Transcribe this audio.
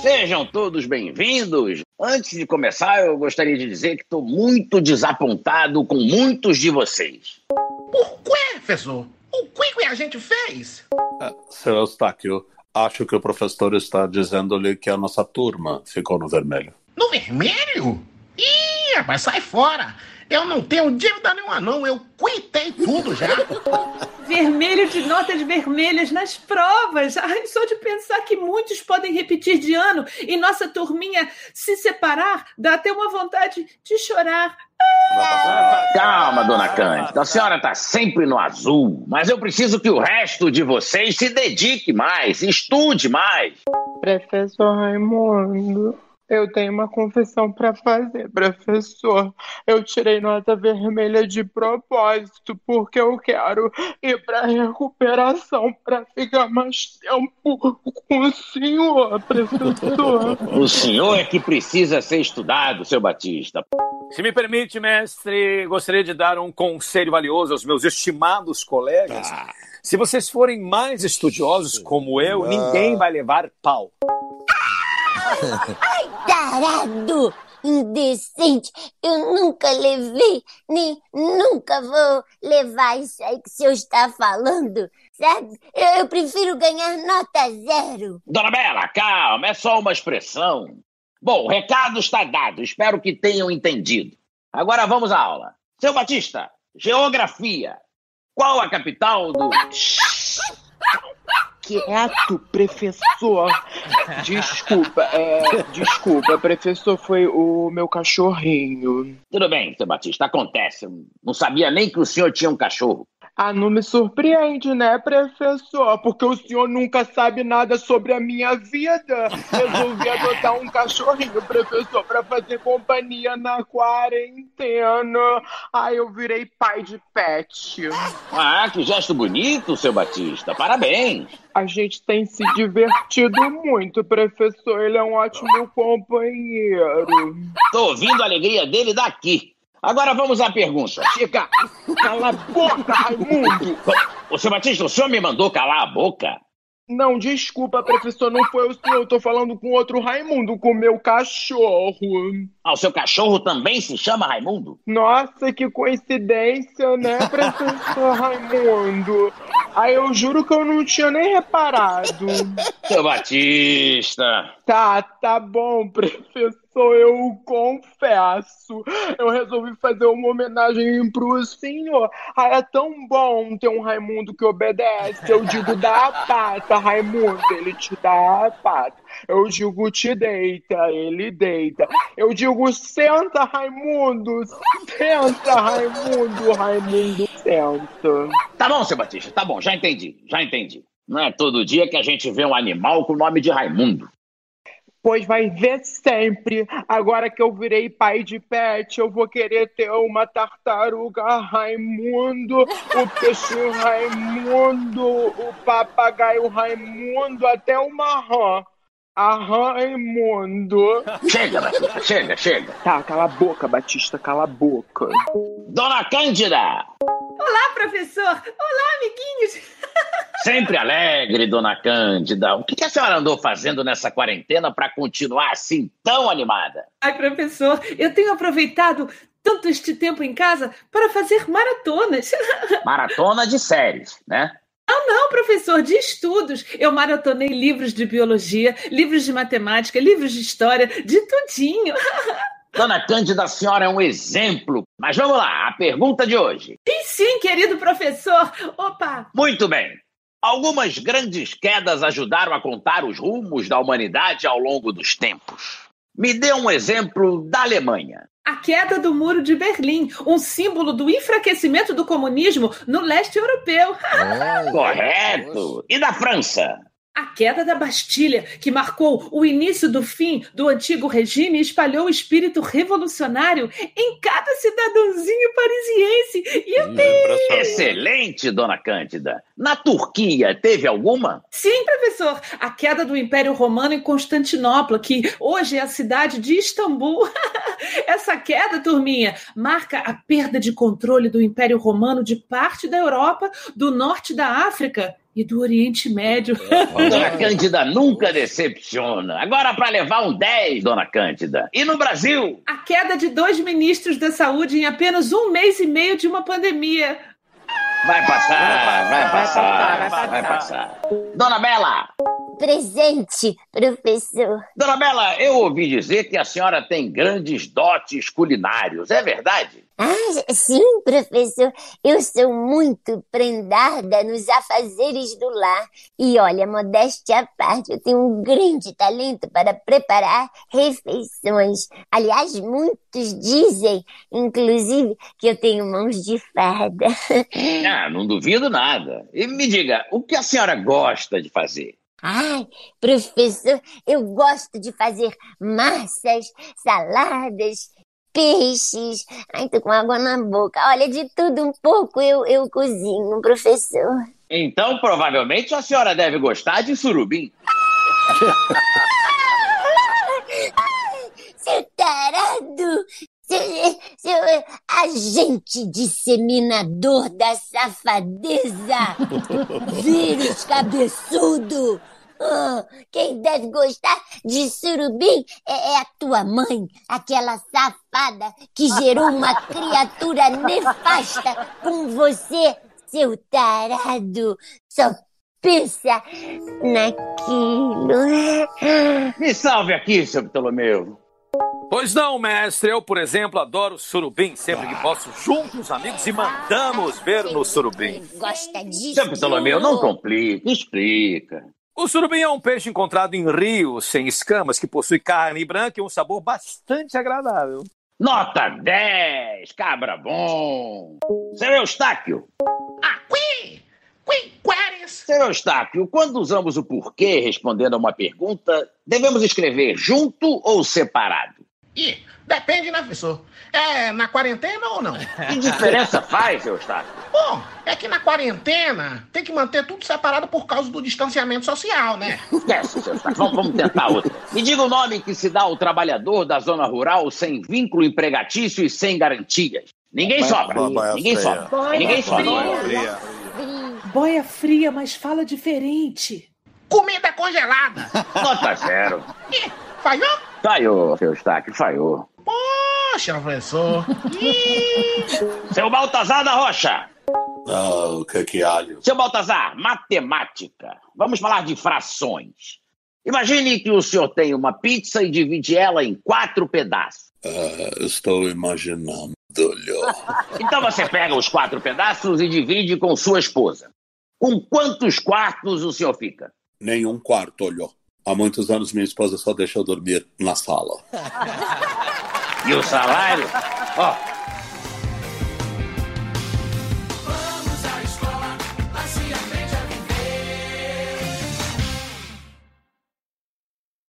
Sejam todos bem-vindos. Antes de começar, eu gostaria de dizer que estou muito desapontado com muitos de vocês. Por quê, professor? O que a gente fez? É, seu Eustáquio, acho que o professor está dizendo-lhe que a nossa turma ficou no vermelho. No vermelho? Ih, rapaz, sai fora! Eu não tenho dívida nenhuma, não. Eu quitei tudo já. Vermelho de notas vermelhas nas provas. Ai, só de pensar que muitos podem repetir de ano e nossa turminha se separar, dá até uma vontade de chorar. Calma, dona Cândida. A senhora está sempre no azul, mas eu preciso que o resto de vocês se dedique mais, estude mais. Professor Raimundo, eu tenho uma confissão para fazer, professor. Eu tirei nota vermelha de propósito porque eu quero ir para recuperação para ficar mais tempo com o senhor, professor. O senhor é que precisa ser estudado, seu Batista. Se me permite, mestre, gostaria de dar um conselho valioso aos meus estimados colegas. Ah. Se vocês forem mais estudiosos como eu, ninguém vai levar pau. Ai, tarado! Indecente! Eu nunca levei, nem nunca vou levar isso aí que o senhor está falando, sabe? Eu, eu prefiro ganhar nota zero. Dona Bela, calma, é só uma expressão. Bom, o recado está dado, espero que tenham entendido. Agora vamos à aula. Seu Batista, geografia. Qual a capital do. quieto, professor. Desculpa, é, desculpa, professor, foi o meu cachorrinho. Tudo bem, seu Batista, acontece. Não sabia nem que o senhor tinha um cachorro. Ah, não me surpreende, né, professor? Porque o senhor nunca sabe nada sobre a minha vida. Resolvi adotar um cachorrinho, professor, para fazer companhia na quarentena. Aí eu virei pai de pet. Ah, que gesto bonito, seu Batista. Parabéns. A gente tem se divertido muito, professor. Ele é um ótimo companheiro. Tô ouvindo a alegria dele daqui. Agora vamos à pergunta. Chega! Cala a boca, Raimundo! Ô, seu Batista, o senhor me mandou calar a boca? Não, desculpa, professor, não foi o senhor. Eu tô falando com outro Raimundo, com meu cachorro. Ah, o seu cachorro também se chama Raimundo? Nossa, que coincidência, né, professor Raimundo? Aí eu juro que eu não tinha nem reparado. Seu Batista. Tá, tá bom, professor eu confesso. Eu resolvi fazer uma homenagem pro senhor. Ah, é tão bom ter um Raimundo que obedece. Eu digo dá a pata, Raimundo, ele te dá a pata. Eu digo te deita, ele deita. Eu digo senta, Raimundo, senta, Raimundo, Raimundo, senta. Tá bom, seu Batista, tá bom, já entendi, já entendi. Não é todo dia que a gente vê um animal com o nome de Raimundo. Pois vai ver sempre. Agora que eu virei pai de pet, eu vou querer ter uma tartaruga Raimundo, o peixe Raimundo, o papagaio Raimundo, até uma rã. A Raimundo. Chega, Batista, chega, chega. Tá, cala a boca, Batista, cala a boca. Dona Cândida! Olá, professor! Olá, amiguinhos! Sempre alegre, dona Cândida. O que a senhora andou fazendo nessa quarentena para continuar assim tão animada? Ai, professor, eu tenho aproveitado tanto este tempo em casa para fazer maratonas. Maratona de séries, né? Não, não, professor, de estudos. Eu maratonei livros de biologia, livros de matemática, livros de história, de tudinho. Dona Cândida, a senhora é um exemplo. Mas vamos lá, a pergunta de hoje. Sim, sim, querido professor. Opa! Muito bem. Algumas grandes quedas ajudaram a contar os rumos da humanidade ao longo dos tempos. Me dê um exemplo da Alemanha. A queda do Muro de Berlim, um símbolo do enfraquecimento do comunismo no leste europeu. Correto! E da França? A queda da Bastilha, que marcou o início do fim do antigo regime, espalhou o espírito revolucionário em cada cidadãozinho parisiense. E eu tenho... Excelente, dona Cândida. Na Turquia, teve alguma? Sim, professor. A queda do Império Romano em Constantinopla, que hoje é a cidade de Istambul. Essa queda, turminha, marca a perda de controle do Império Romano de parte da Europa, do norte da África e do Oriente Médio. Dona Cândida nunca decepciona. Agora, para levar um 10, Dona Cândida. E no Brasil? A queda de dois ministros da saúde em apenas um mês e meio de uma pandemia. Vai passar, vai passar, vai passar. Dona Bela! Presente, professor. Dona Bela, eu ouvi dizer que a senhora tem grandes dotes culinários, é verdade? Ah, sim, professor. Eu sou muito prendada nos afazeres do lar. E olha, modéstia à parte, eu tenho um grande talento para preparar refeições. Aliás, muitos dizem, inclusive, que eu tenho mãos de fada. Ah, não duvido nada. E me diga, o que a senhora gosta de fazer? Ai, professor, eu gosto de fazer massas, saladas, peixes. Ai, tô com água na boca. Olha, de tudo um pouco eu, eu cozinho, professor. Então, provavelmente, a senhora deve gostar de surubim. Seu tarado! Seu, seu agente disseminador da safadeza! Vírus cabeçudo! Ah, quem deve gostar de surubim é, é a tua mãe, aquela safada que gerou uma criatura nefasta com você, seu tarado. Só pensa naquilo. Me salve aqui, seu Ptolomeu. Pois não, mestre. Eu, por exemplo, adoro surubim. Sempre que posso, junto os amigos e mandamos ver no surubim. Gosta disso? Seu Ptolomeu, não complica, explica. O surubim é um peixe encontrado em rios sem escamas que possui carne branca e um sabor bastante agradável. Nota 10, cabra bom. Seu Eustáquio. Aqui! Quinquares! Seu Eustáquio, quando usamos o porquê respondendo a uma pergunta, devemos escrever junto ou separado? Ih, depende, né, professor? É na quarentena ou não? Que diferença faz, Eustáquio? Bom, é que na quarentena tem que manter tudo separado por causa do distanciamento social, né? Esquece, seu Eustáquio. Vamos, vamos tentar outra. Me diga o nome que se dá ao trabalhador da zona rural sem vínculo empregatício e sem garantias. Ninguém sobra. Boia Ninguém fria. sobra. Ninguém sobra. Boia fria. Boia fria, mas fala diferente. Comida congelada! Nota zero. Ih, falhou? Falhou, seu Eustáquio, falhou. Poxa, professor! Seu Baltazar da Rocha. Ah, o que que alho? Seu Baltazar, matemática. Vamos falar de frações. Imagine que o senhor tem uma pizza e divide ela em quatro pedaços. Ah, estou imaginando-lhe. Então você pega os quatro pedaços e divide com sua esposa. Com quantos quartos o senhor fica? Nenhum quarto olhou. Há muitos anos minha esposa só deixa eu dormir na sala. E o salário? Ó,